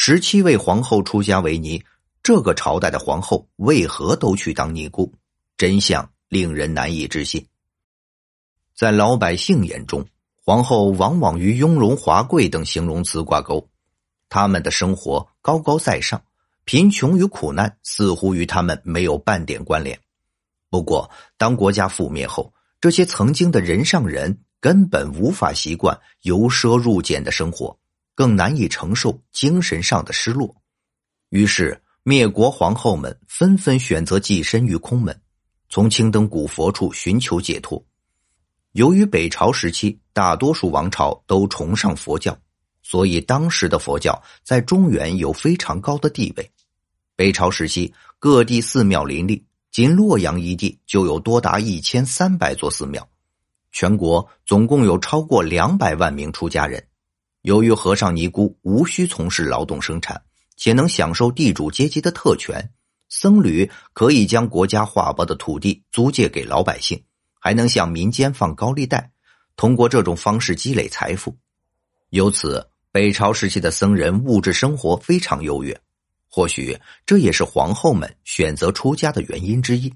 十七位皇后出家为尼，这个朝代的皇后为何都去当尼姑？真相令人难以置信。在老百姓眼中，皇后往往与雍容华贵等形容词挂钩，他们的生活高高在上，贫穷与苦难似乎与他们没有半点关联。不过，当国家覆灭后，这些曾经的人上人根本无法习惯由奢入俭的生活。更难以承受精神上的失落，于是灭国皇后们纷纷选择寄身于空门，从青灯古佛处寻求解脱。由于北朝时期大多数王朝都崇尚佛教，所以当时的佛教在中原有非常高的地位。北朝时期各地寺庙林立，仅洛阳一地就有多达一千三百座寺庙，全国总共有超过两百万名出家人。由于和尚尼姑无需从事劳动生产，且能享受地主阶级的特权，僧侣可以将国家划拨的土地租借给老百姓，还能向民间放高利贷，通过这种方式积累财富。由此，北朝时期的僧人物质生活非常优越。或许这也是皇后们选择出家的原因之一。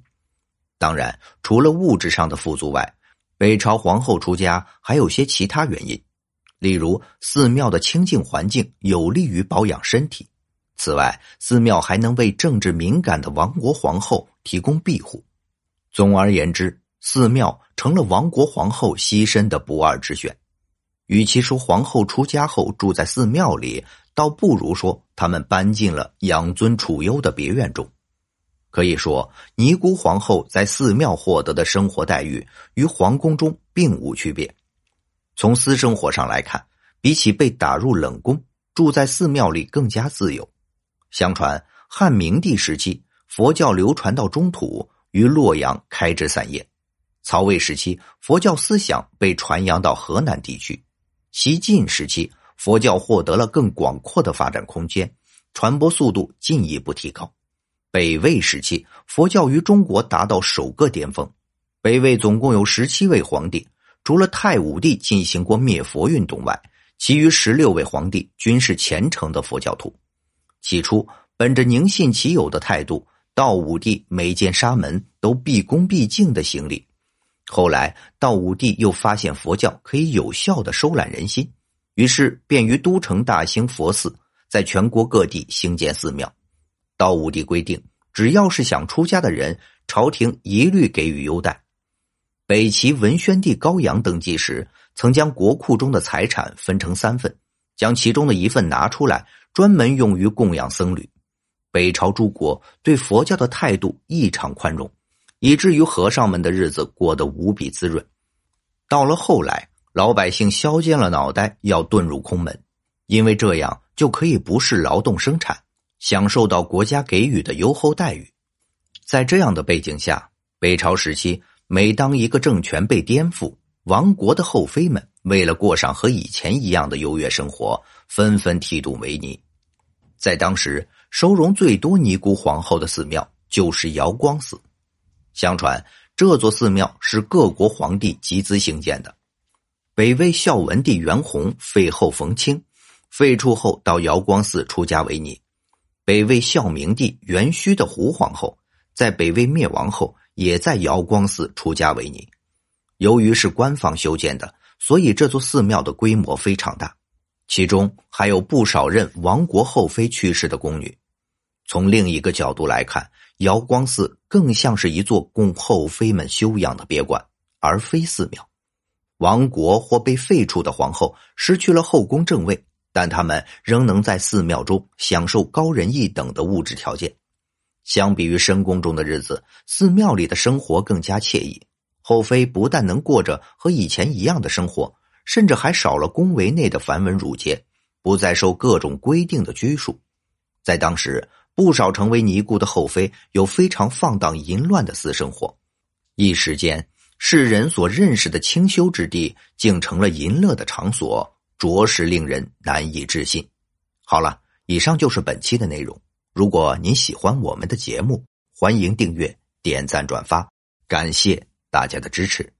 当然，除了物质上的富足外，北朝皇后出家还有些其他原因。例如，寺庙的清净环境有利于保养身体。此外，寺庙还能为政治敏感的亡国皇后提供庇护。总而言之，寺庙成了亡国皇后栖身的不二之选。与其说皇后出家后住在寺庙里，倒不如说他们搬进了养尊处优的别院中。可以说，尼姑皇后在寺庙获得的生活待遇与皇宫中并无区别。从私生活上来看，比起被打入冷宫，住在寺庙里更加自由。相传汉明帝时期，佛教流传到中土，于洛阳开枝散叶；曹魏时期，佛教思想被传扬到河南地区；西晋时期，佛教获得了更广阔的发展空间，传播速度进一步提高；北魏时期，佛教于中国达到首个巅峰。北魏总共有十七位皇帝。除了太武帝进行过灭佛运动外，其余十六位皇帝均是虔诚的佛教徒。起初，本着宁信其有的态度，道武帝每见沙门都毕恭毕敬的行礼。后来，道武帝又发现佛教可以有效的收揽人心，于是便于都城大兴佛寺，在全国各地兴建寺庙。道武帝规定，只要是想出家的人，朝廷一律给予优待。北齐文宣帝高阳登基时，曾将国库中的财产分成三份，将其中的一份拿出来，专门用于供养僧侣。北朝诸国对佛教的态度异常宽容，以至于和尚们的日子过得无比滋润。到了后来，老百姓削尖了脑袋要遁入空门，因为这样就可以不是劳动生产，享受到国家给予的优厚待遇。在这样的背景下，北朝时期。每当一个政权被颠覆，亡国的后妃们为了过上和以前一样的优越生活，纷纷剃度为尼。在当时，收容最多尼姑皇后的寺庙就是瑶光寺。相传，这座寺庙是各国皇帝集资兴建的。北魏孝文帝元宏废后冯清，废黜后到瑶光寺出家为尼。北魏孝明帝元虚的胡皇后，在北魏灭亡后。也在瑶光寺出家为尼。由于是官方修建的，所以这座寺庙的规模非常大，其中还有不少任亡国后妃去世的宫女。从另一个角度来看，瑶光寺更像是一座供后妃们休养的别馆，而非寺庙。亡国或被废黜的皇后失去了后宫正位，但他们仍能在寺庙中享受高人一等的物质条件。相比于深宫中的日子，寺庙里的生活更加惬意。后妃不但能过着和以前一样的生活，甚至还少了宫闱内的繁文缛节，不再受各种规定的拘束。在当时，不少成为尼姑的后妃有非常放荡淫乱的私生活，一时间，世人所认识的清修之地竟成了淫乐的场所，着实令人难以置信。好了，以上就是本期的内容。如果您喜欢我们的节目，欢迎订阅、点赞、转发，感谢大家的支持。